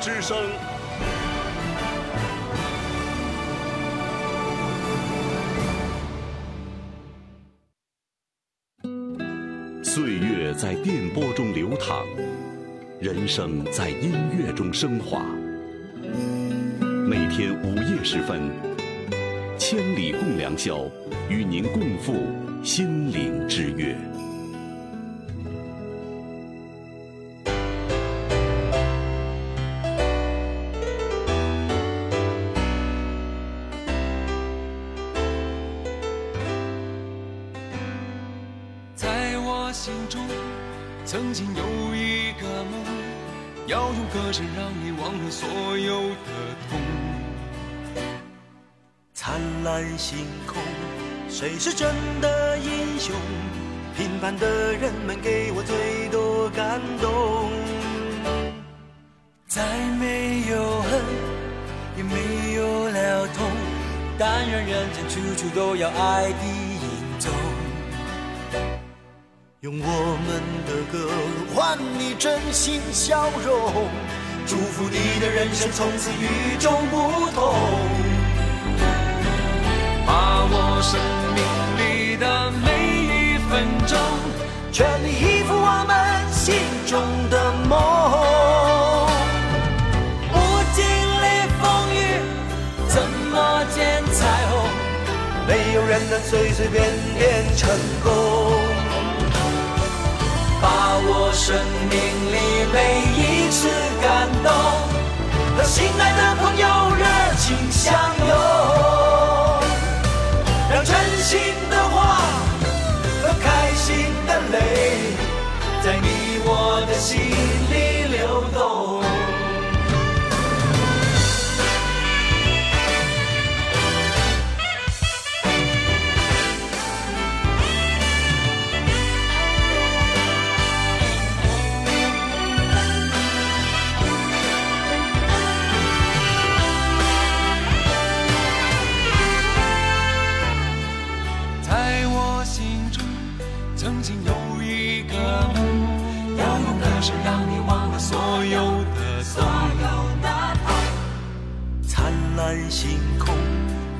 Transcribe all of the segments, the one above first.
之声。岁月在电波中流淌，人生在音乐中升华。每天午夜时分，千里共良宵，与您共赴心灵之约。但愿人间处处都有爱的影踪。用我们的歌换你真心笑容，祝福你的人生从此与众不同。把握生命里的每一分钟，全力以赴我们心中的能随随便便成功。把握生命里每一次感动，和心爱的朋友热情相拥。让真心的话和开心的泪，在你我的心里流动。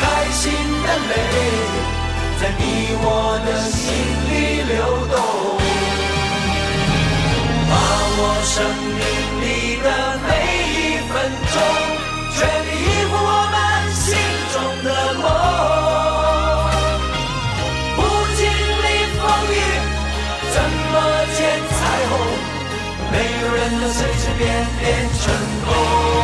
开心的泪，在你我的心里流动。把握生命里的每一分钟，全力以赴我们心中的梦。不经历风雨，怎么见彩虹？没有人能随随便便成功。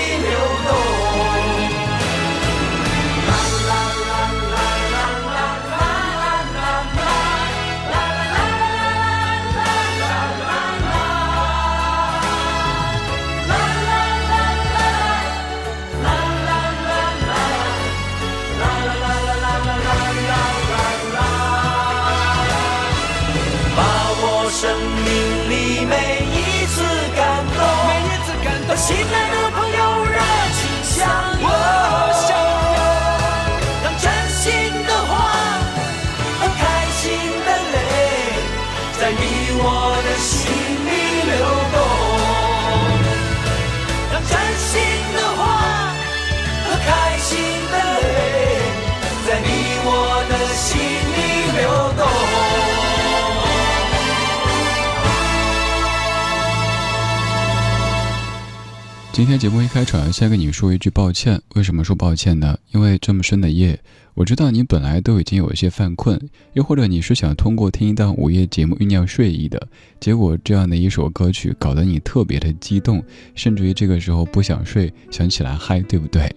今天节目一开场，先跟你说一句抱歉。为什么说抱歉呢？因为这么深的夜。我知道你本来都已经有一些犯困，又或者你是想通过听一档午夜节目酝酿睡意的，结果这样的一首歌曲搞得你特别的激动，甚至于这个时候不想睡，想起来嗨，对不对？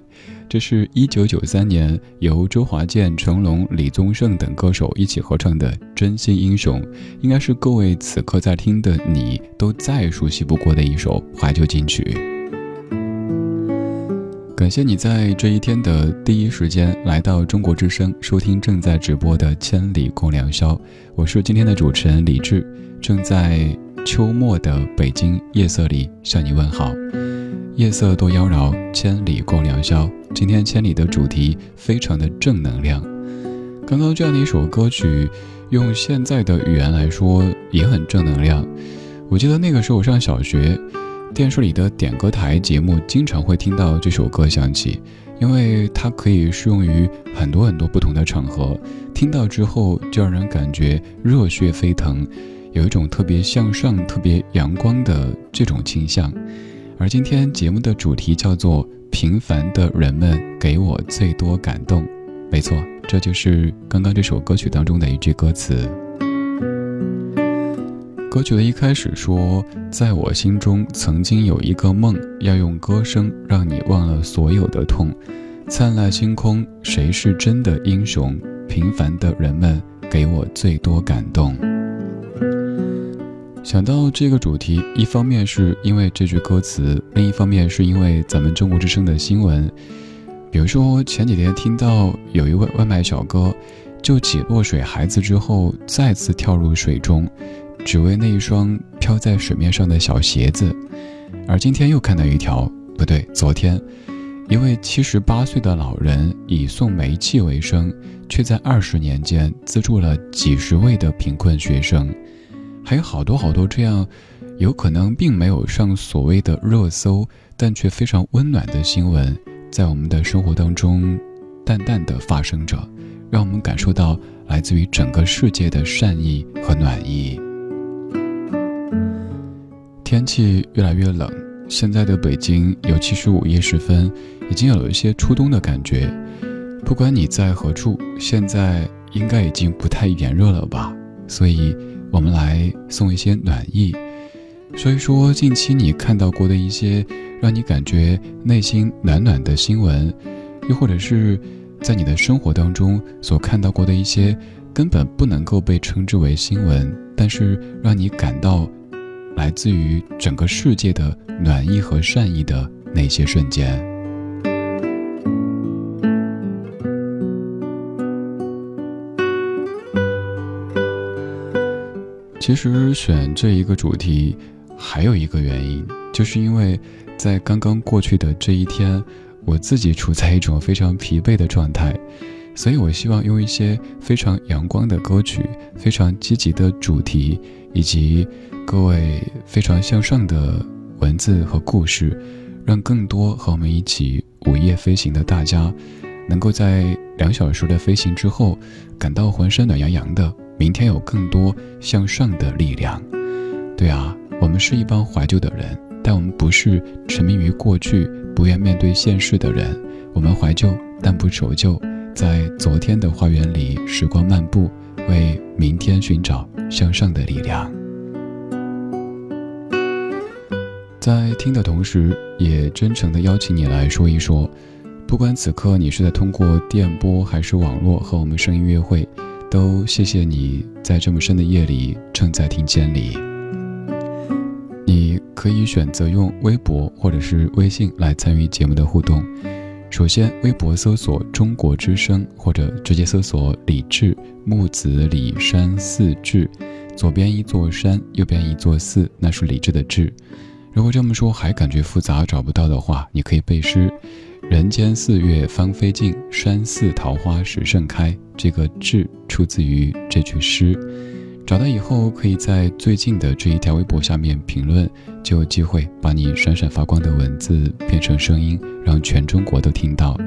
这是一九九三年由周华健、成龙、李宗盛等歌手一起合唱的《真心英雄》，应该是各位此刻在听的你都再熟悉不过的一首怀旧金曲。感谢你在这一天的第一时间来到中国之声，收听正在直播的《千里共良宵》。我是今天的主持人李志，正在秋末的北京夜色里向你问好。夜色多妖娆，千里共良宵。今天千里的主题非常的正能量。刚刚这样的一首歌曲，用现在的语言来说也很正能量。我记得那个时候我上小学。电视里的点歌台节目经常会听到这首歌响起，因为它可以适用于很多很多不同的场合。听到之后就让人感觉热血沸腾，有一种特别向上、特别阳光的这种倾向。而今天节目的主题叫做“平凡的人们给我最多感动”，没错，这就是刚刚这首歌曲当中的一句歌词。歌曲的一开始说：“在我心中曾经有一个梦，要用歌声让你忘了所有的痛。灿烂星空，谁是真的英雄？平凡的人们给我最多感动。”想到这个主题，一方面是因为这句歌词，另一方面是因为咱们中国之声的新闻。比如说前几天听到有一位外卖小哥，救起落水孩子之后，再次跳入水中。只为那一双飘在水面上的小鞋子，而今天又看到一条，不对，昨天，一位七十八岁的老人以送煤气为生，却在二十年间资助了几十位的贫困学生，还有好多好多这样，有可能并没有上所谓的热搜，但却非常温暖的新闻，在我们的生活当中，淡淡的发生着，让我们感受到来自于整个世界的善意和暖意。天气越来越冷，现在的北京，尤其是午夜时分，已经有了一些初冬的感觉。不管你在何处，现在应该已经不太炎热了吧？所以，我们来送一些暖意。所以说，近期你看到过的一些让你感觉内心暖暖的新闻，又或者是在你的生活当中所看到过的一些根本不能够被称之为新闻，但是让你感到。来自于整个世界的暖意和善意的那些瞬间。其实选这一个主题，还有一个原因，就是因为在刚刚过去的这一天，我自己处在一种非常疲惫的状态，所以我希望用一些非常阳光的歌曲，非常积极的主题，以及。各位非常向上的文字和故事，让更多和我们一起午夜飞行的大家，能够在两小时的飞行之后，感到浑身暖洋洋的。明天有更多向上的力量。对啊，我们是一帮怀旧的人，但我们不是沉迷于过去、不愿面对现实的人。我们怀旧，但不守旧，在昨天的花园里时光漫步，为明天寻找向上的力量。在听的同时，也真诚的邀请你来说一说，不管此刻你是在通过电波还是网络和我们声音约会，都谢谢你在这么深的夜里正在听千里。你可以选择用微博或者是微信来参与节目的互动。首先，微博搜索“中国之声”或者直接搜索“李志木子李山寺志”，左边一座山，右边一座寺，那是李志的志。如果这么说还感觉复杂找不到的话，你可以背诗：“人间四月芳菲尽，山寺桃花始盛开。”这个“志”出自于这句诗。找到以后，可以在最近的这一条微博下面评论，就有机会把你闪闪发光的文字变成声音，让全中国都听到。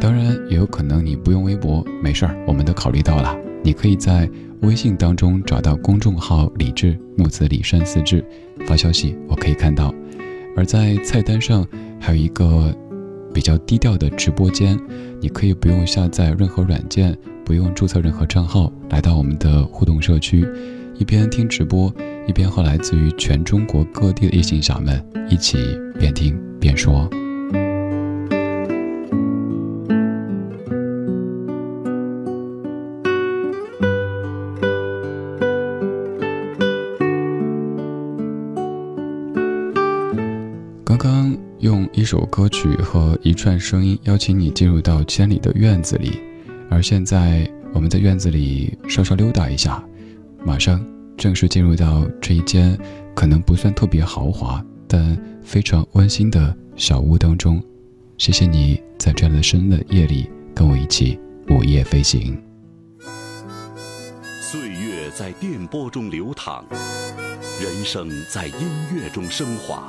当然，也有可能你不用微博，没事儿，我们都考虑到了。你可以在微信当中找到公众号“李志木子李山四志”，发消息我可以看到。而在菜单上还有一个比较低调的直播间，你可以不用下载任何软件。不用注册任何账号，来到我们的互动社区，一边听直播，一边和来自于全中国各地的异性小们一起边听边说。一首歌曲和一串声音邀请你进入到千里的院子里。而现在，我们在院子里稍稍溜达一下，马上正式进入到这一间可能不算特别豪华，但非常温馨的小屋当中。谢谢你在这样的深的夜里跟我一起午夜飞行。岁月在电波中流淌，人生在音乐中升华。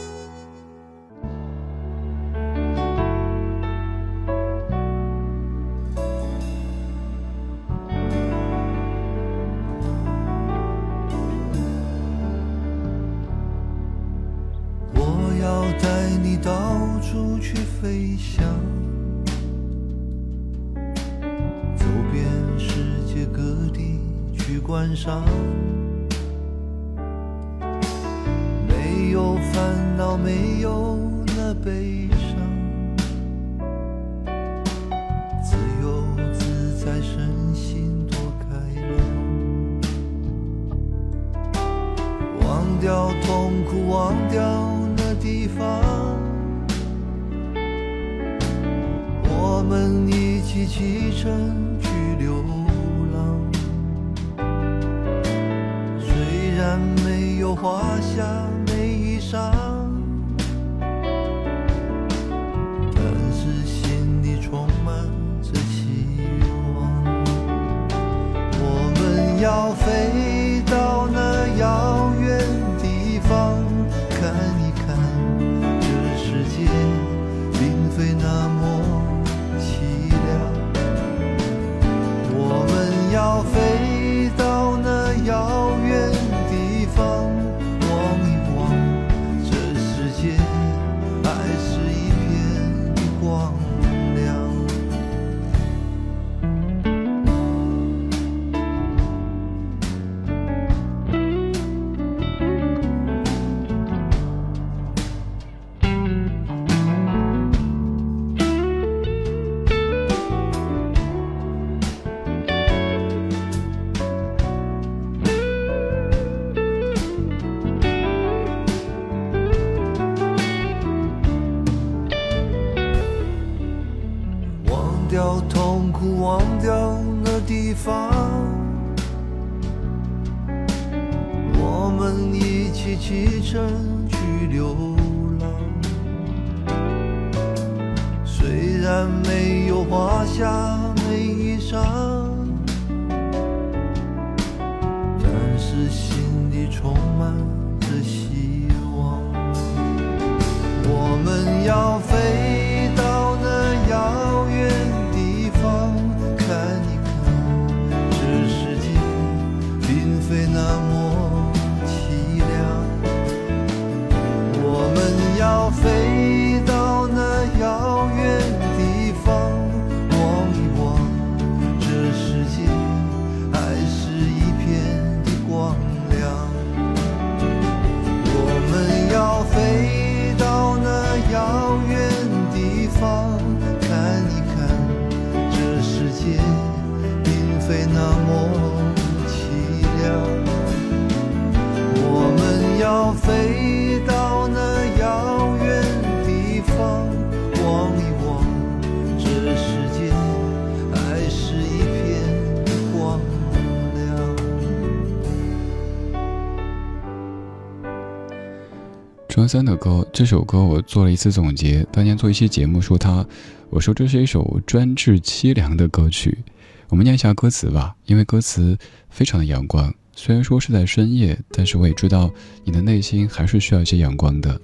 陪你到处去飞翔走遍世界各地去观赏。没有烦恼没有那悲我们一起启程去流浪，虽然没有花香。掉痛苦，忘掉那地方。我们一起启程去流浪，虽然没有华夏美衣裳，但是心里充满着希望。我们要飞。张三的歌，这首歌我做了一次总结。当年做一期节目说他，我说这是一首专治凄凉的歌曲。我们念一下歌词吧，因为歌词非常的阳光。虽然说是在深夜，但是我也知道你的内心还是需要一些阳光的。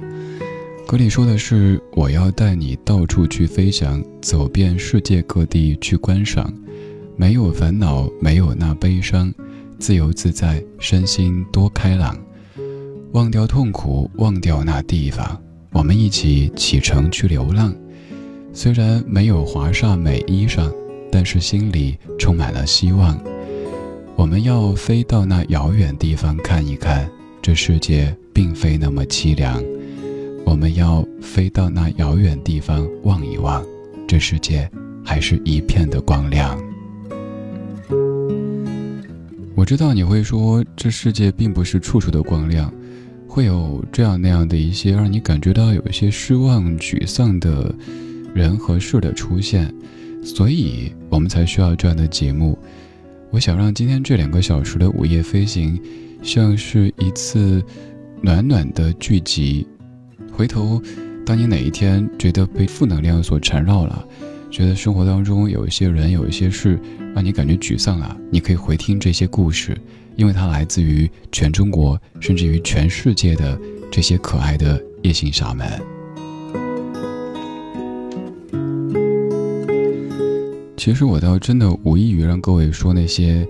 歌里说的是：我要带你到处去飞翔，走遍世界各地去观赏，没有烦恼，没有那悲伤，自由自在，身心多开朗。忘掉痛苦，忘掉那地方，我们一起启程去流浪。虽然没有华厦美衣裳，但是心里充满了希望。我们要飞到那遥远地方看一看，这世界并非那么凄凉。我们要飞到那遥远地方望一望，这世界还是一片的光亮。我知道你会说，这世界并不是处处的光亮。会有这样那样的一些让你感觉到有一些失望、沮丧的人和事的出现，所以我们才需要这样的节目。我想让今天这两个小时的午夜飞行，像是一次暖暖的聚集。回头，当你哪一天觉得被负能量所缠绕了，觉得生活当中有一些人、有一些事让你感觉沮丧了，你可以回听这些故事。因为它来自于全中国，甚至于全世界的这些可爱的夜行侠们。其实我倒真的无异于让各位说那些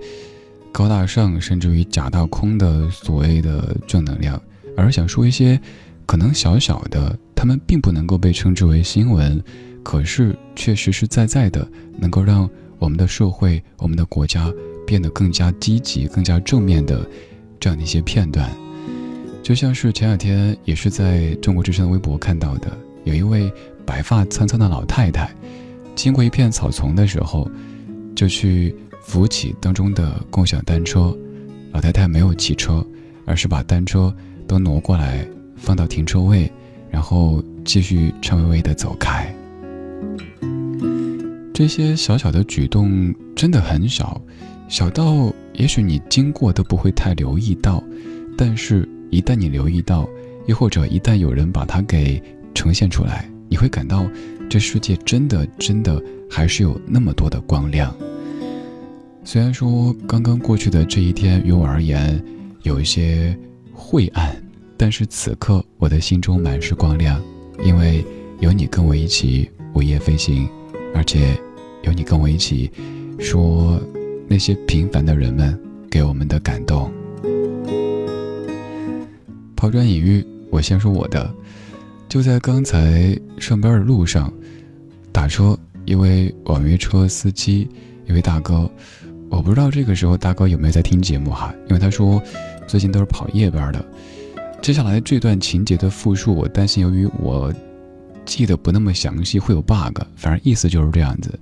高大上，甚至于假大空的所谓的正能量，而想说一些可能小小的，他们并不能够被称之为新闻，可是却实实在在的能够让我们的社会、我们的国家。变得更加积极、更加正面的这样的一些片段，就像是前两天也是在中国之声的微博看到的，有一位白发苍苍的老太太，经过一片草丛的时候，就去扶起当中的共享单车。老太太没有骑车，而是把单车都挪过来放到停车位，然后继续颤巍巍地走开。这些小小的举动真的很小。小到也许你经过都不会太留意到，但是一旦你留意到，又或者一旦有人把它给呈现出来，你会感到这世界真的真的还是有那么多的光亮。虽然说刚刚过去的这一天于我而言有一些晦暗，但是此刻我的心中满是光亮，因为有你跟我一起午夜飞行，而且有你跟我一起说。那些平凡的人们给我们的感动。抛砖引玉，我先说我的。就在刚才上班的路上，打车，一位网约车司机，一位大哥，我不知道这个时候大哥有没有在听节目哈，因为他说最近都是跑夜班的。接下来这段情节的复述，我担心由于我记得不那么详细会有 bug，反正意思就是这样子。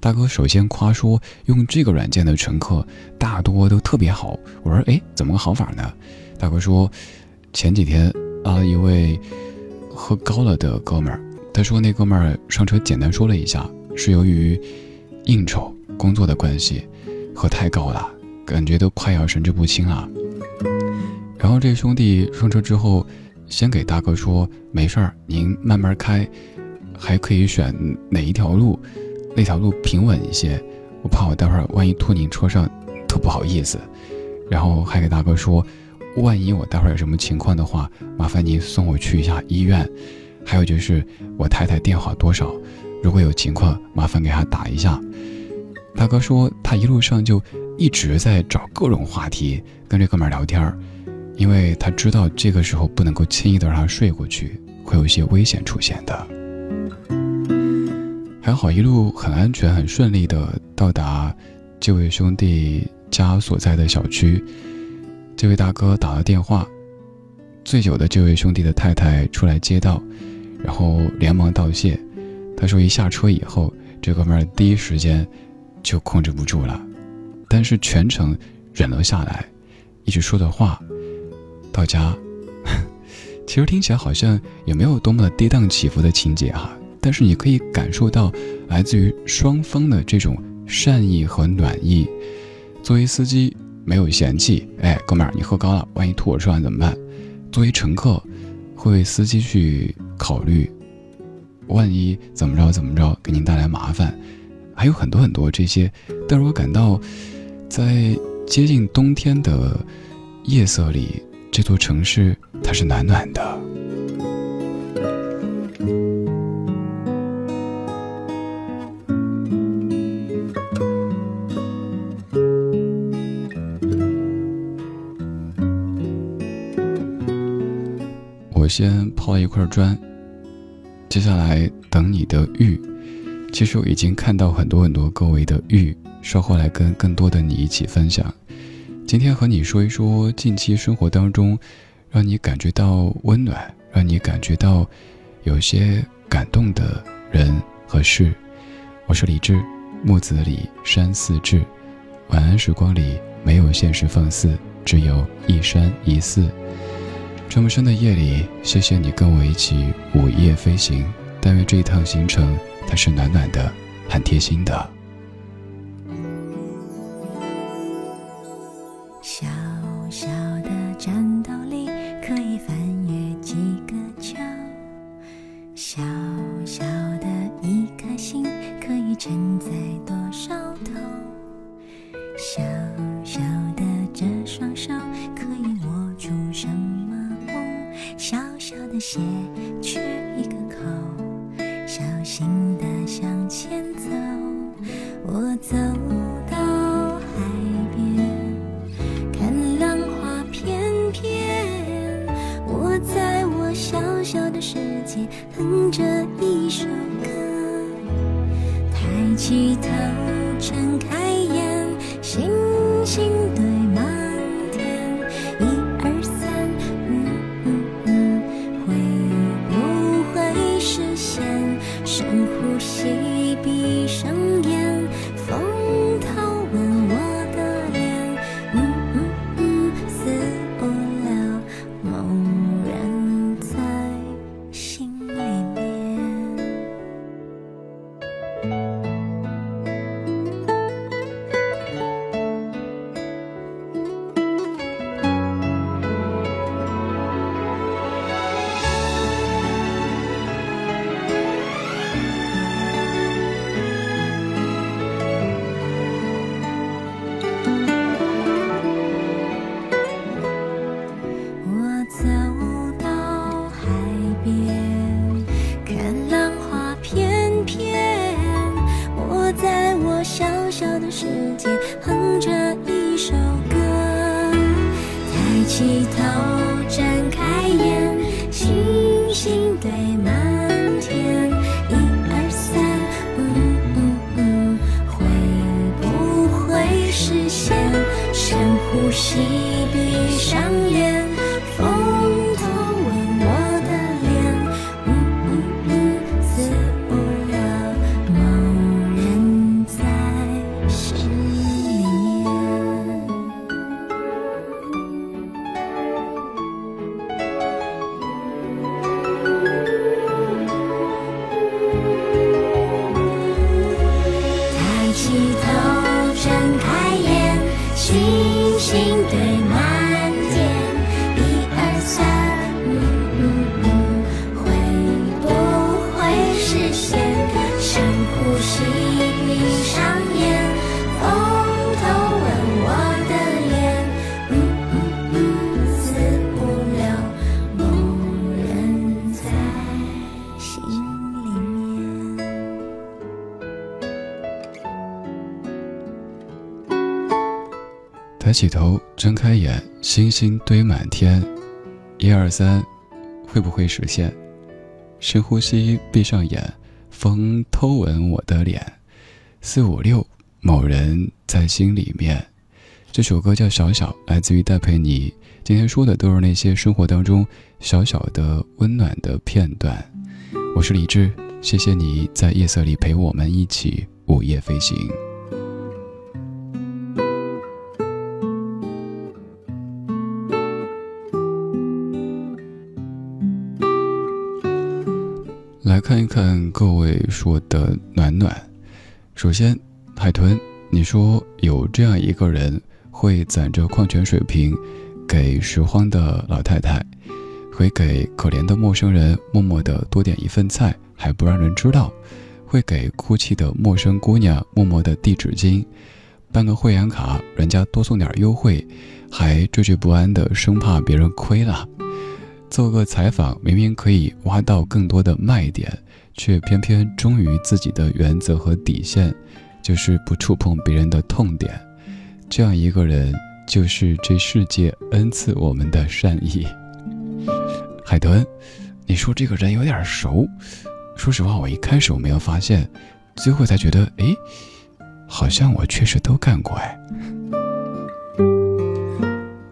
大哥首先夸说，用这个软件的乘客大多都特别好。我说，哎，怎么个好法呢？大哥说，前几天拉了一位喝高了的哥们儿。他说，那哥们儿上车简单说了一下，是由于应酬工作的关系，喝太高了，感觉都快要神志不清了。然后这兄弟上车之后，先给大哥说，没事儿，您慢慢开，还可以选哪一条路。那条路平稳一些，我怕我待会儿万一拖您车上，特不好意思。然后还给大哥说，万一我待会儿有什么情况的话，麻烦您送我去一下医院。还有就是我太太电话多少，如果有情况，麻烦给她打一下。大哥说他一路上就一直在找各种话题跟这哥们儿聊天儿，因为他知道这个时候不能够轻易的让他睡过去，会有一些危险出现的。还好一路很安全、很顺利的到达这位兄弟家所在的小区。这位大哥打了电话，醉酒的这位兄弟的太太出来接到，然后连忙道谢。他说一下车以后，这哥们儿第一时间就控制不住了，但是全程忍了下来，一直说的话。到家，其实听起来好像也没有多么的跌宕起伏的情节哈。但是你可以感受到来自于双方的这种善意和暖意。作为司机，没有嫌弃，哎，哥们儿，你喝高了，万一吐我车上怎么办？作为乘客，会为司机去考虑，万一怎么着怎么着给您带来麻烦，还有很多很多这些。但是我感到，在接近冬天的夜色里，这座城市它是暖暖的。先抛一块砖，接下来等你的玉。其实我已经看到很多很多各位的玉，稍后来跟更多的你一起分享。今天和你说一说近期生活当中，让你感觉到温暖，让你感觉到有些感动的人和事。我是李志，木子李山寺志。晚安时光里没有现实放肆，只有一山一寺。这么深的夜里，谢谢你跟我一起午夜飞行。但愿这一趟行程，它是暖暖的，很贴心的。星星堆满天，一二三，会不会实现？深呼吸，闭上眼，风偷吻我的脸。四五六，某人在心里面。这首歌叫《小小》，来自于戴佩妮。今天说的都是那些生活当中小小的温暖的片段。我是李志，谢谢你在夜色里陪我们一起午夜飞行。来看一看各位说的暖暖。首先，海豚，你说有这样一个人会攒着矿泉水瓶，给拾荒的老太太，会给可怜的陌生人默默的多点一份菜，还不让人知道；会给哭泣的陌生姑娘默默的递纸巾，办个会员卡，人家多送点优惠，还惴惴不安的生怕别人亏了；做个采访，明明可以挖到更多的卖点，却偏偏忠于自己的原则和底线，就是不触碰别人的痛点。这样一个人，就是这世界恩赐我们的善意。海豚，你说这个人有点熟。说实话，我一开始我没有发现，最后才觉得，哎，好像我确实都干过哎。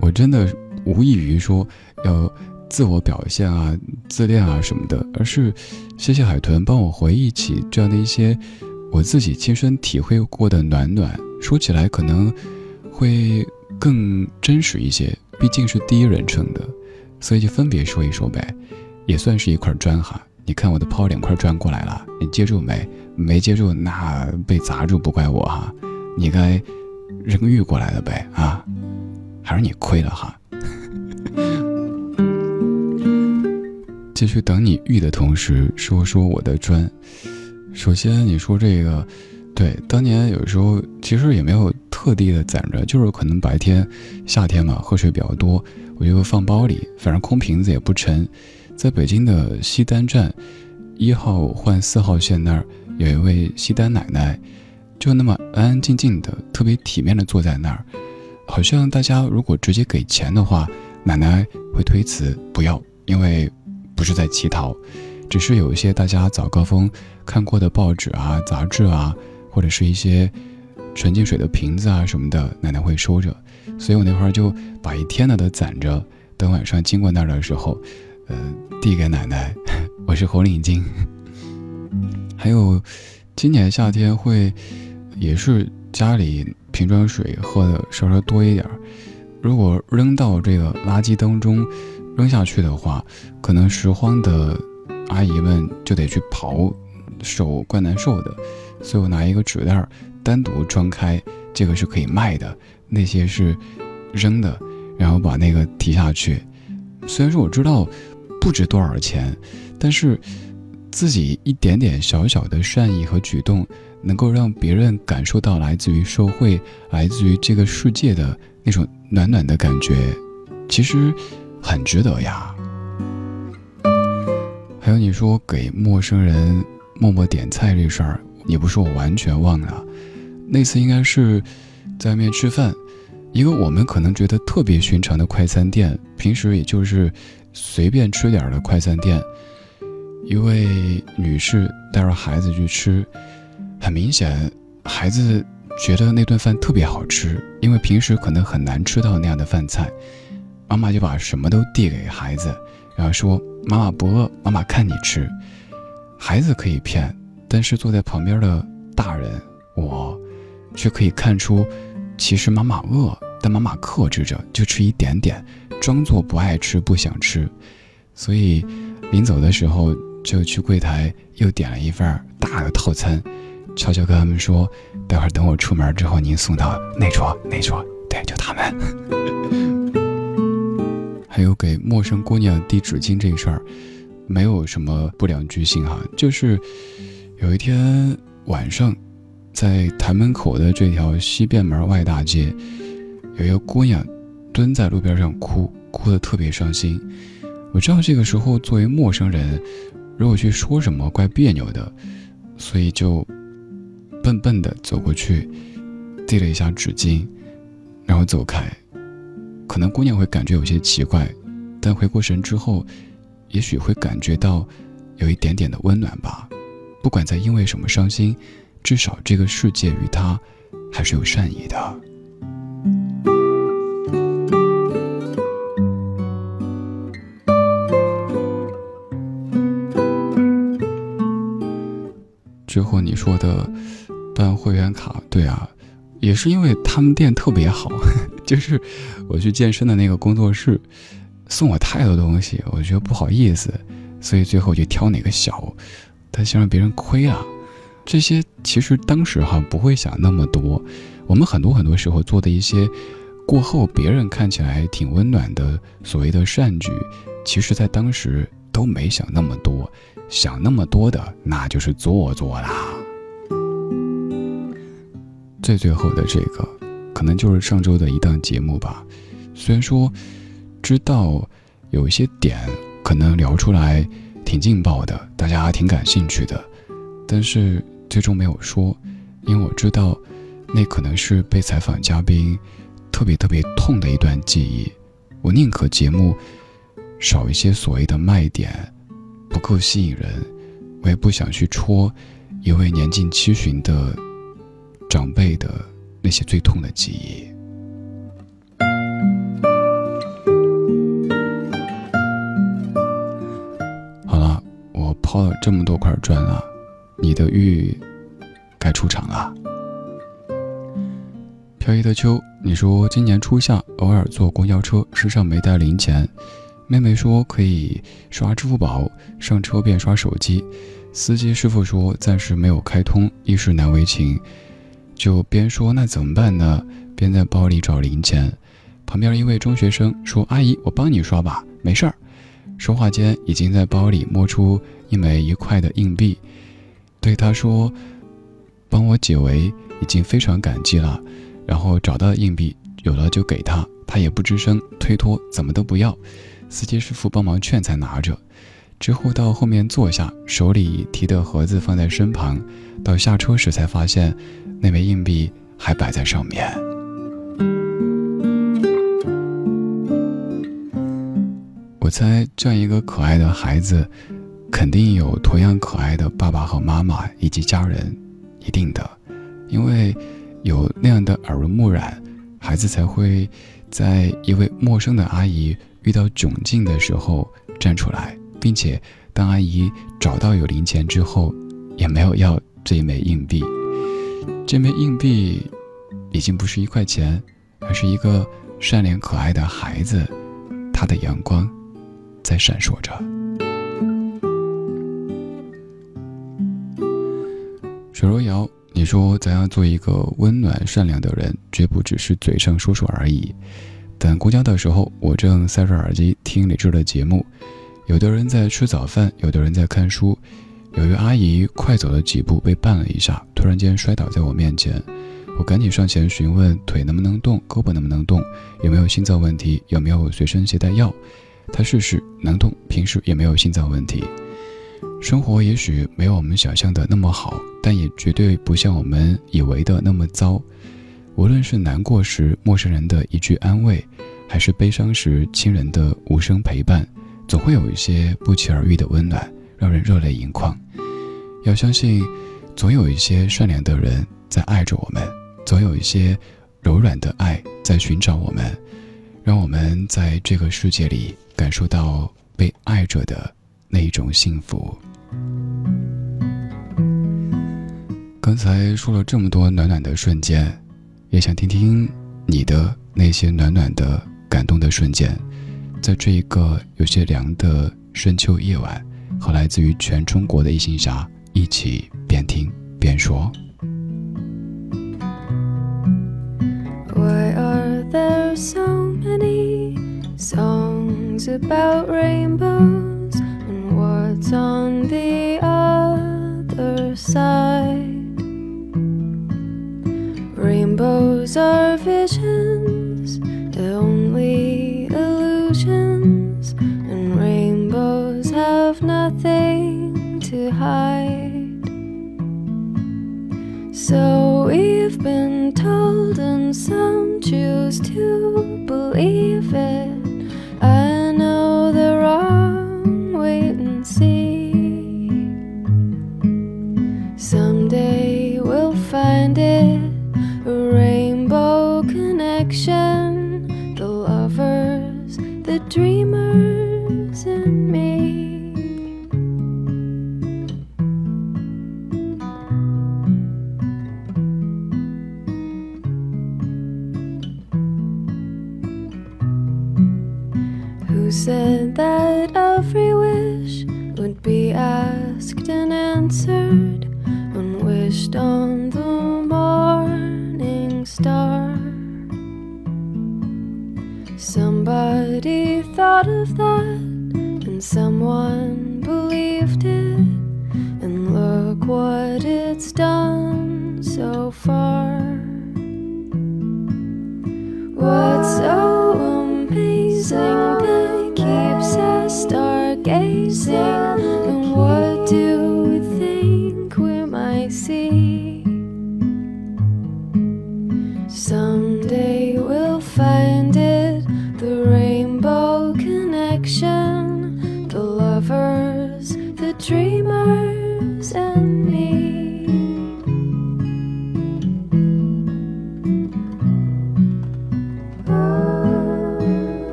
我真的无异于说要自我表现啊、自恋啊什么的，而是谢谢海豚帮我回忆起这样的一些我自己亲身体会过的暖暖。说起来可能会更真实一些，毕竟是第一人称的。所以就分别说一说呗，也算是一块砖哈。你看我都抛两块砖过来了，你接住没？没接住，那被砸住不怪我哈。你该扔玉过来了呗啊？还是你亏了哈？继续等你遇的同时，说说我的砖。首先你说这个，对，当年有时候其实也没有特地的攒着，就是可能白天夏天嘛，喝水比较多。我就放包里，反正空瓶子也不沉。在北京的西单站，一号换四号线那儿，有一位西单奶奶，就那么安安静静的，特别体面的坐在那儿。好像大家如果直接给钱的话，奶奶会推辞不要，因为不是在乞讨，只是有一些大家早高峰看过的报纸啊、杂志啊，或者是一些纯净水的瓶子啊什么的，奶奶会收着。所以我那会儿就把一天的都攒着，等晚上经过那儿的时候，呃，递给奶奶。我是红领巾。还有，今年夏天会，也是家里瓶装水喝的稍稍多一点儿。如果扔到这个垃圾当中，扔下去的话，可能拾荒的阿姨们就得去刨，手怪难受的。所以我拿一个纸袋儿单独装开，这个是可以卖的。那些是扔的，然后把那个提下去。虽然说我知道不值多少钱，但是自己一点点小小的善意和举动，能够让别人感受到来自于社会、来自于这个世界的那种暖暖的感觉，其实很值得呀。还有你说给陌生人默默点菜这事儿，你不说我完全忘了。那次应该是。在外面吃饭，一个我们可能觉得特别寻常的快餐店，平时也就是随便吃点儿的快餐店。一位女士带着孩子去吃，很明显，孩子觉得那顿饭特别好吃，因为平时可能很难吃到那样的饭菜。妈妈就把什么都递给孩子，然后说：“妈妈不饿，妈妈看你吃。”孩子可以骗，但是坐在旁边的大人，我。却可以看出，其实妈妈饿，但妈妈克制着，就吃一点点，装作不爱吃、不想吃。所以，临走的时候就去柜台又点了一份大的套餐，悄悄跟他们说：“待会儿等我出门之后，您送到那桌那桌。”对，就他们。还有给陌生姑娘递纸巾这事儿，没有什么不良居心哈，就是有一天晚上。在台门口的这条西便门外大街，有一个姑娘蹲在路边上哭，哭得特别伤心。我知道这个时候作为陌生人，如果去说什么怪别扭的，所以就笨笨的走过去，递了一下纸巾，然后走开。可能姑娘会感觉有些奇怪，但回过神之后，也许会感觉到有一点点的温暖吧。不管在因为什么伤心。至少这个世界与他还是有善意的。之后你说的办会员卡，对啊，也是因为他们店特别好，就是我去健身的那个工作室送我太多东西，我觉得不好意思，所以最后就挑哪个小，他想让别人亏啊。这些其实当时哈不会想那么多，我们很多很多时候做的一些过后别人看起来挺温暖的所谓的善举，其实在当时都没想那么多，想那么多的那就是做作啦。最最后的这个，可能就是上周的一档节目吧。虽然说知道有一些点可能聊出来挺劲爆的，大家挺感兴趣的，但是最终没有说，因为我知道那可能是被采访嘉宾。特别特别痛的一段记忆，我宁可节目少一些所谓的卖点，不够吸引人，我也不想去戳一位年近七旬的长辈的那些最痛的记忆。好了，我抛了这么多块砖啊，你的玉该出场了。飘逸的秋，你说今年初夏偶尔坐公交车，身上没带零钱，妹妹说可以刷支付宝，上车便刷手机。司机师傅说暂时没有开通，一时难为情，就边说那怎么办呢？边在包里找零钱。旁边一位中学生说：“阿姨，我帮你刷吧，没事儿。”说话间已经在包里摸出一枚一块的硬币，对他说：“帮我解围，已经非常感激了。”然后找到硬币，有了就给他，他也不吱声，推脱怎么都不要。司机师傅帮忙劝才拿着。之后到后面坐下，手里提的盒子放在身旁，到下车时才发现，那枚硬币还摆在上面。我猜这样一个可爱的孩子，肯定有同样可爱的爸爸和妈妈以及家人，一定的，因为。有那样的耳濡目染，孩子才会在一位陌生的阿姨遇到窘境的时候站出来，并且当阿姨找到有零钱之后，也没有要这一枚硬币。这枚硬币已经不是一块钱，而是一个善良可爱的孩子，他的阳光在闪烁着。水若瑶。你说咱要做一个温暖善良的人，绝不只是嘴上说说而已。等公交的时候，我正塞着耳机听李志的节目，有的人在吃早饭，有的人在看书。有一位阿姨快走了几步，被绊了一下，突然间摔倒在我面前。我赶紧上前询问腿能不能动，胳膊能不能动，有没有心脏问题，有没有随身携带药。她试试能动，平时也没有心脏问题。生活也许没有我们想象的那么好，但也绝对不像我们以为的那么糟。无论是难过时陌生人的一句安慰，还是悲伤时亲人的无声陪伴，总会有一些不期而遇的温暖，让人热泪盈眶。要相信，总有一些善良的人在爱着我们，总有一些柔软的爱在寻找我们，让我们在这个世界里感受到被爱着的。那一种幸福。刚才说了这么多暖暖的瞬间，也想听听你的那些暖暖的、感动的瞬间。在这一个有些凉的深秋夜晚，和来自于全中国的异性侠一起边听边说。Why are there so many songs about rainbows? and what's on the other side. So we've been told, and some choose to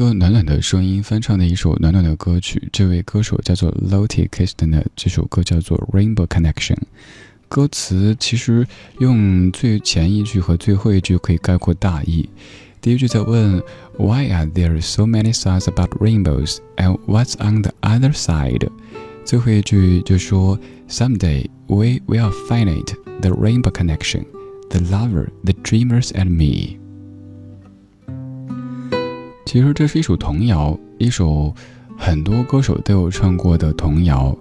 个暖暖的声音翻唱的一首暖暖的歌曲，这位歌手叫做 Lottie Kistner，这首歌叫做《Rainbow Connection》。歌词其实用最前一句和最后一句可以概括大意。第一句在问 Why are there so many songs about rainbows and what's on the other side？最后一句就说 Someday we will find it the rainbow connection, the lover, the dreamers and me。其实这是一首童谣，一首很多歌手都有唱过的童谣。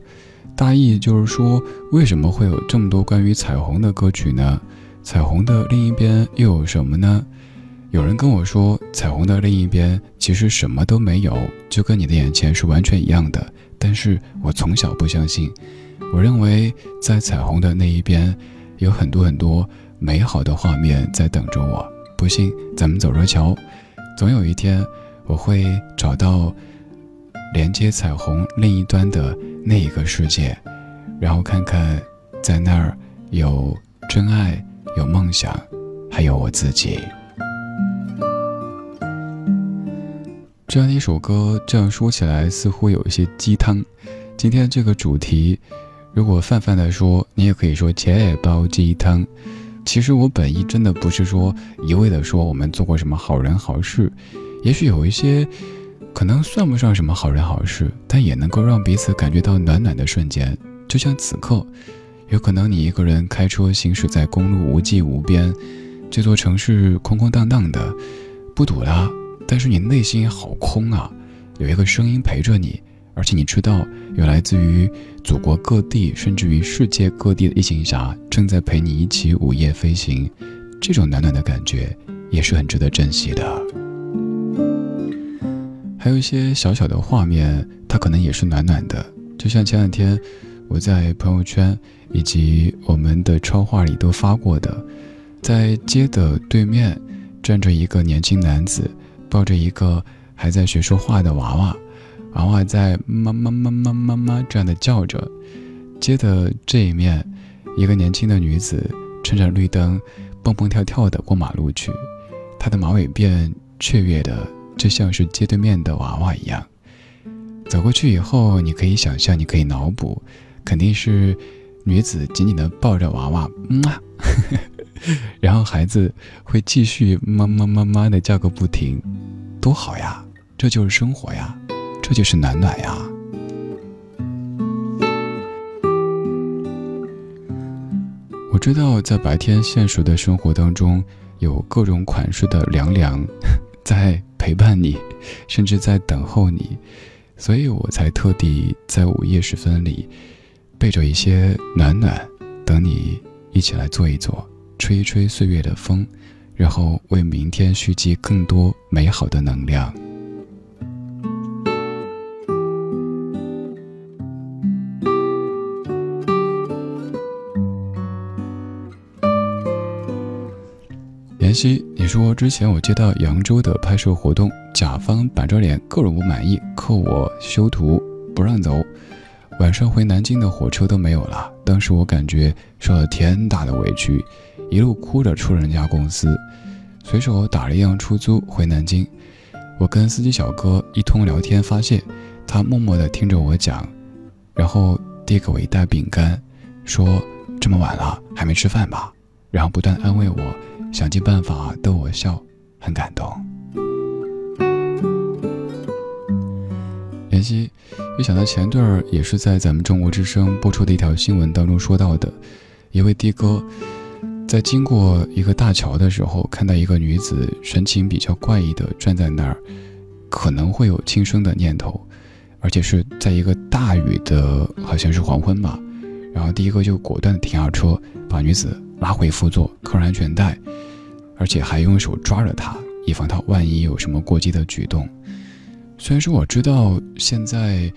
大意就是说，为什么会有这么多关于彩虹的歌曲呢？彩虹的另一边又有什么呢？有人跟我说，彩虹的另一边其实什么都没有，就跟你的眼前是完全一样的。但是我从小不相信，我认为在彩虹的那一边，有很多很多美好的画面在等着我。不信，咱们走着瞧。总有一天，我会找到连接彩虹另一端的那一个世界，然后看看，在那儿有真爱，有梦想，还有我自己。这样的一首歌，这样说起来似乎有一些鸡汤。今天这个主题，如果泛泛的说，你也可以说切煲鸡汤。其实我本意真的不是说一味的说我们做过什么好人好事，也许有一些可能算不上什么好人好事，但也能够让彼此感觉到暖暖的瞬间。就像此刻，有可能你一个人开车行驶在公路无际无边，这座城市空空荡荡的，不堵啦，但是你内心好空啊，有一个声音陪着你。而且你知道，有来自于祖国各地，甚至于世界各地的异行侠正在陪你一起午夜飞行，这种暖暖的感觉也是很值得珍惜的。还有一些小小的画面，它可能也是暖暖的，就像前两天我在朋友圈以及我们的超话里都发过的，在街的对面站着一个年轻男子，抱着一个还在学说话的娃娃。娃娃在妈妈妈妈妈妈这样的叫着，街的这一面，一个年轻的女子趁着绿灯，蹦蹦跳跳的过马路去，她的马尾辫雀跃的，就像是街对面的娃娃一样。走过去以后，你可以想象，你可以脑补，肯定是女子紧紧的抱着娃娃，妈，然后孩子会继续妈妈妈妈的叫个不停，多好呀！这就是生活呀！这就是暖暖呀！我知道在白天现实的生活当中，有各种款式的凉凉 在陪伴你，甚至在等候你，所以我才特地在午夜时分里，备着一些暖暖，等你一起来坐一坐，吹一吹岁月的风，然后为明天蓄积更多美好的能量。妍希，你说之前我接到扬州的拍摄活动，甲方板着脸，各种不满意，扣我修图，不让走。晚上回南京的火车都没有了，当时我感觉受了天大的委屈，一路哭着出人家公司，随手打了一辆出租回南京。我跟司机小哥一通聊天发泄，他默默地听着我讲，然后递给我一袋饼干，说：“这么晚了还没吃饭吧？”然后不断安慰我。想尽办法逗我笑，很感动。妍希，又想到前段儿也是在咱们中国之声播出的一条新闻当中说到的，一位的哥在经过一个大桥的时候，看到一个女子神情比较怪异的站在那儿，可能会有轻生的念头，而且是在一个大雨的，好像是黄昏吧。然后的哥就果断停下车，把女子拉回副座，扣上安全带。而且还用手抓着他，以防他万一有什么过激的举动。虽然说我知道现在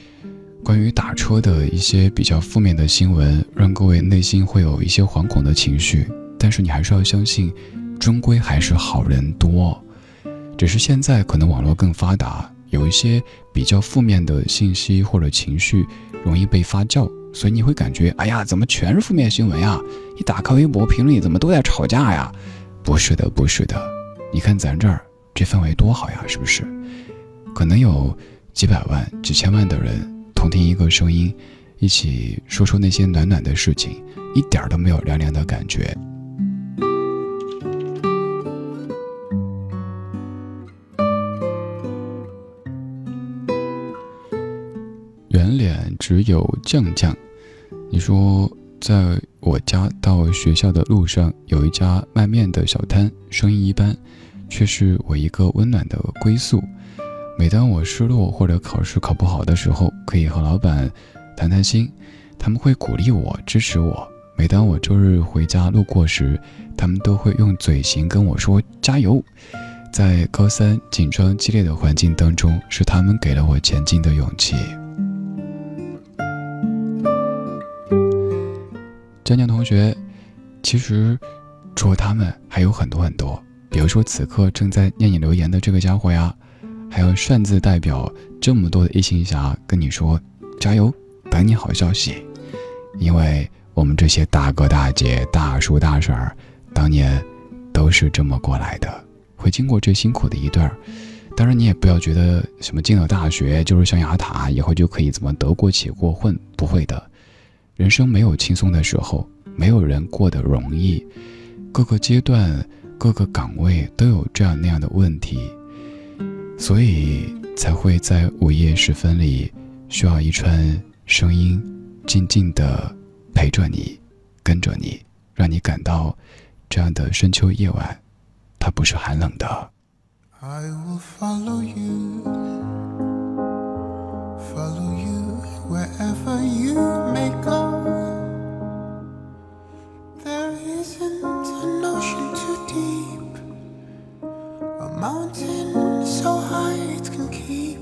关于打车的一些比较负面的新闻，让各位内心会有一些惶恐的情绪，但是你还是要相信，终归还是好人多。只是现在可能网络更发达，有一些比较负面的信息或者情绪容易被发酵，所以你会感觉，哎呀，怎么全是负面新闻呀？一打开微博评论，怎么都在吵架呀？不是的，不是的，你看咱这儿这氛围多好呀，是不是？可能有几百万、几千万的人同听一个声音，一起说说那些暖暖的事情，一点都没有凉凉的感觉。圆脸只有酱酱，你说。在我家到学校的路上，有一家卖面的小摊，生意一般，却是我一个温暖的归宿。每当我失落或者考试考不好的时候，可以和老板谈谈心，他们会鼓励我、支持我。每当我周日回家路过时，他们都会用嘴型跟我说加油。在高三紧张激烈的环境当中，是他们给了我前进的勇气。江江同学，其实除了他们，还有很多很多。比如说，此刻正在念你留言的这个家伙呀，还有擅自代表这么多的异性侠跟你说加油，等你好消息。因为我们这些大哥大姐、大叔大婶儿，当年都是这么过来的，会经过这辛苦的一段儿。当然，你也不要觉得什么进了大学就是象牙塔，以后就可以怎么得过且过混，不会的。人生没有轻松的时候，没有人过得容易，各个阶段、各个岗位都有这样那样的问题，所以才会在午夜时分里，需要一串声音，静静的陪着你，跟着你，让你感到这样的深秋夜晚，它不是寒冷的。I will follow you, wherever you may go. There isn't an ocean too deep, a mountain so high it can keep,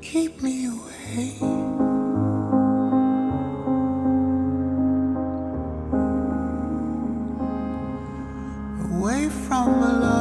keep me away. Away from a love.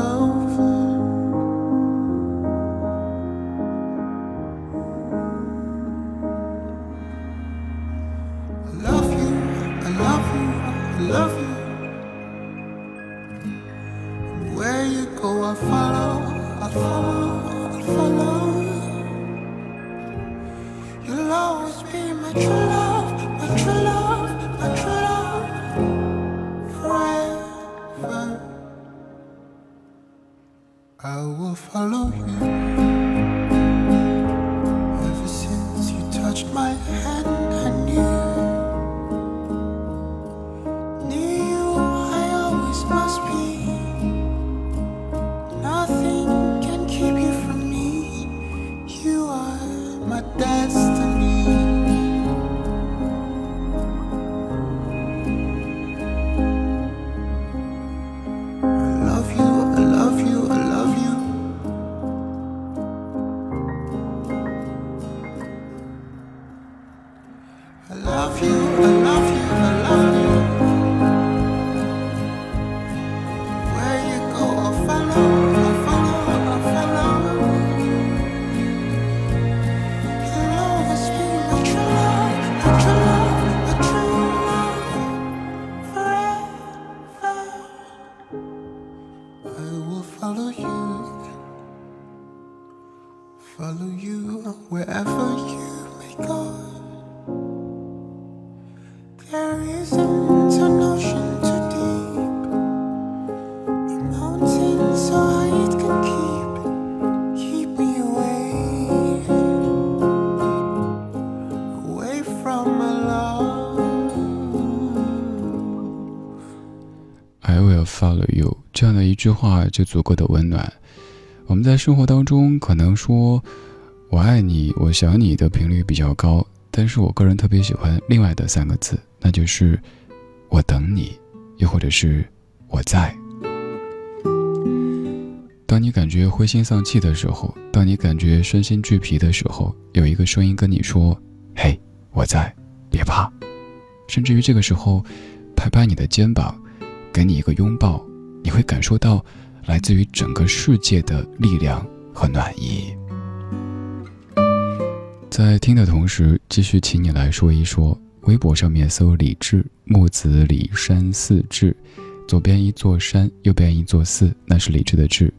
Follow you，这样的一句话就足够的温暖。我们在生活当中可能说“我爱你”“我想你”的频率比较高，但是我个人特别喜欢另外的三个字，那就是“我等你”，又或者是“我在”。当你感觉灰心丧气的时候，当你感觉身心俱疲的时候，有一个声音跟你说：“嘿，我在，别怕。”甚至于这个时候，拍拍你的肩膀，给你一个拥抱，你会感受到来自于整个世界的力量和暖意。在听的同时，继续请你来说一说，微博上面搜“李志木子李山寺志”，左边一座山，右边一座寺，那是李志的志。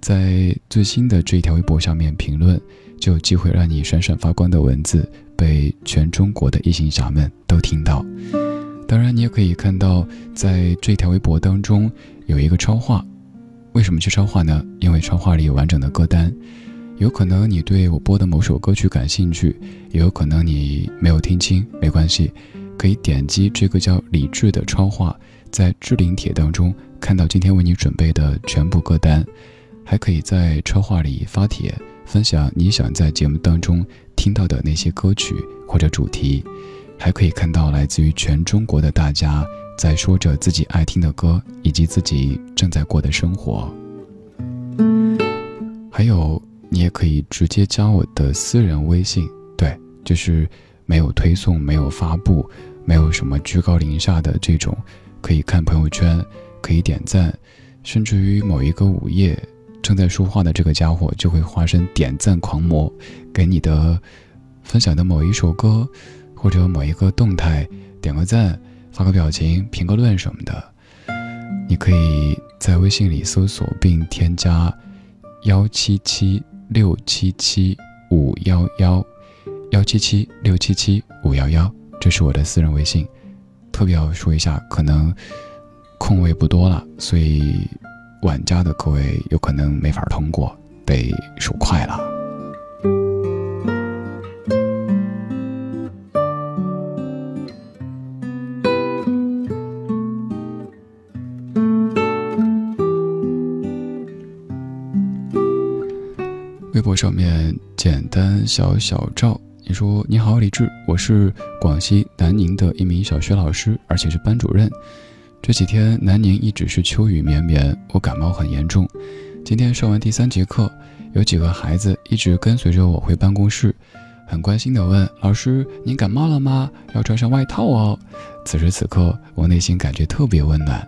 在最新的这一条微博上面评论，就有机会让你闪闪发光的文字被全中国的异性侠们都听到。当然，你也可以看到，在这条微博当中有一个超话。为什么去超话呢？因为超话里有完整的歌单。有可能你对我播的某首歌曲感兴趣，也有可能你没有听清，没关系，可以点击这个叫李智的超话，在置顶帖当中看到今天为你准备的全部歌单，还可以在超话里发帖分享你想在节目当中听到的那些歌曲或者主题，还可以看到来自于全中国的大家在说着自己爱听的歌以及自己正在过的生活，还有。你也可以直接加我的私人微信，对，就是没有推送、没有发布、没有什么居高临下的这种，可以看朋友圈，可以点赞，甚至于某一个午夜正在说话的这个家伙就会化身点赞狂魔，给你的分享的某一首歌或者某一个动态点个赞、发个表情、评个论什么的。你可以在微信里搜索并添加幺七七。六七七五幺幺，幺七七六七七五幺幺，这是我的私人微信。特别要说一下，可能空位不多了，所以晚加的各位有可能没法通过，得数快了。上面简单小小赵，你说你好李志，我是广西南宁的一名小学老师，而且是班主任。这几天南宁一直是秋雨绵绵，我感冒很严重。今天上完第三节课，有几个孩子一直跟随着我回办公室，很关心的问老师：“您感冒了吗？要穿上外套哦。”此时此刻，我内心感觉特别温暖。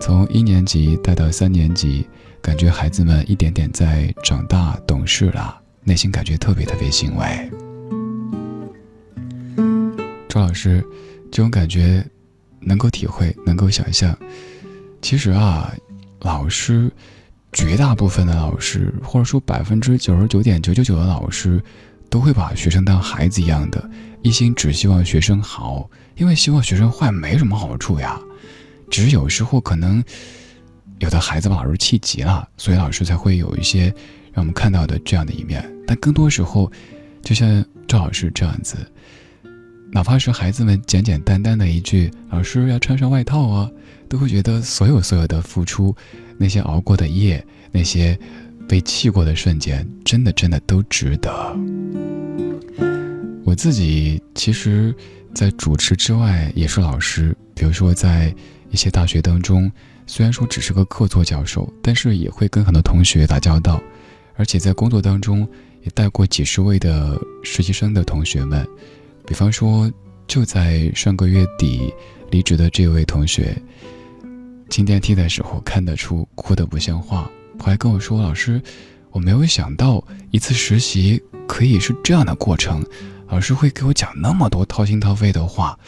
从一年级带到三年级。感觉孩子们一点点在长大懂事了，内心感觉特别特别欣慰。周老师，这种感觉能够体会，能够想象。其实啊，老师，绝大部分的老师，或者说百分之九十九点九九九的老师，都会把学生当孩子一样的，一心只希望学生好，因为希望学生坏没什么好处呀。只是有时候可能。有的孩子把老师气急了，所以老师才会有一些让我们看到的这样的一面。但更多时候，就像赵老师这样子，哪怕是孩子们简简单单的一句“老师要穿上外套啊”，都会觉得所有所有的付出，那些熬过的夜，那些被气过的瞬间，真的真的都值得。我自己其实，在主持之外也是老师，比如说在一些大学当中，虽然说只是个客座教授，但是也会跟很多同学打交道，而且在工作当中也带过几十位的实习生的同学们。比方说，就在上个月底离职的这位同学，进电梯的时候看得出哭得不像话，还跟我说：“老师，我没有想到一次实习可以是这样的过程，老师会给我讲那么多掏心掏肺的话。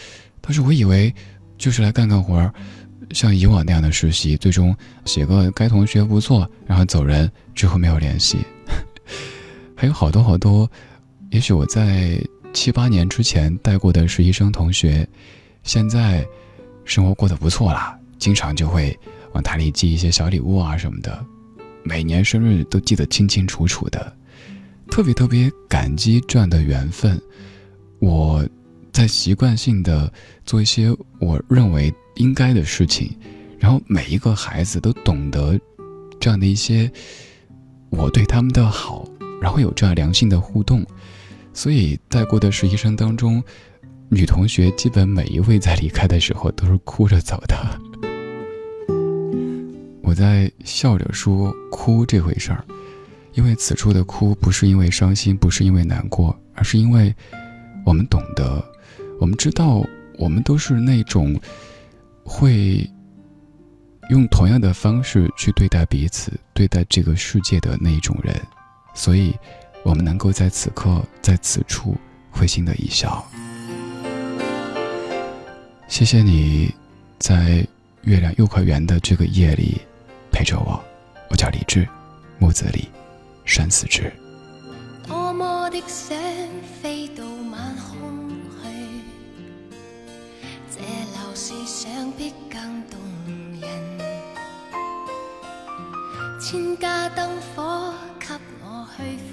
当时我以为就是来干干活儿，像以往那样的实习，最终写个该同学不错，然后走人，之后没有联系。还有好多好多，也许我在。”七八年之前带过的实习生同学，现在生活过得不错啦，经常就会往台里寄一些小礼物啊什么的，每年生日都记得清清楚楚的，特别特别感激这样的缘分。我在习惯性的做一些我认为应该的事情，然后每一个孩子都懂得这样的一些我对他们的好，然后有这样良性的互动。所以带过的实习生当中，女同学基本每一位在离开的时候都是哭着走的。我在笑着说哭这回事儿，因为此处的哭不是因为伤心，不是因为难过，而是因为我们懂得，我们知道，我们都是那种会用同样的方式去对待彼此、对待这个世界的那一种人，所以。我们能够在此刻，在此处会心的一笑。谢谢你，在月亮又快圆的这个夜里陪着我。我叫李志，木子李，山寺志。多么的千家灯火给我去抚。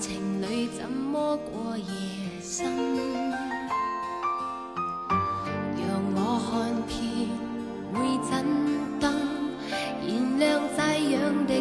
情侣怎么过夜深？让我看遍每盏灯，燃亮这样的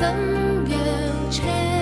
怎样撤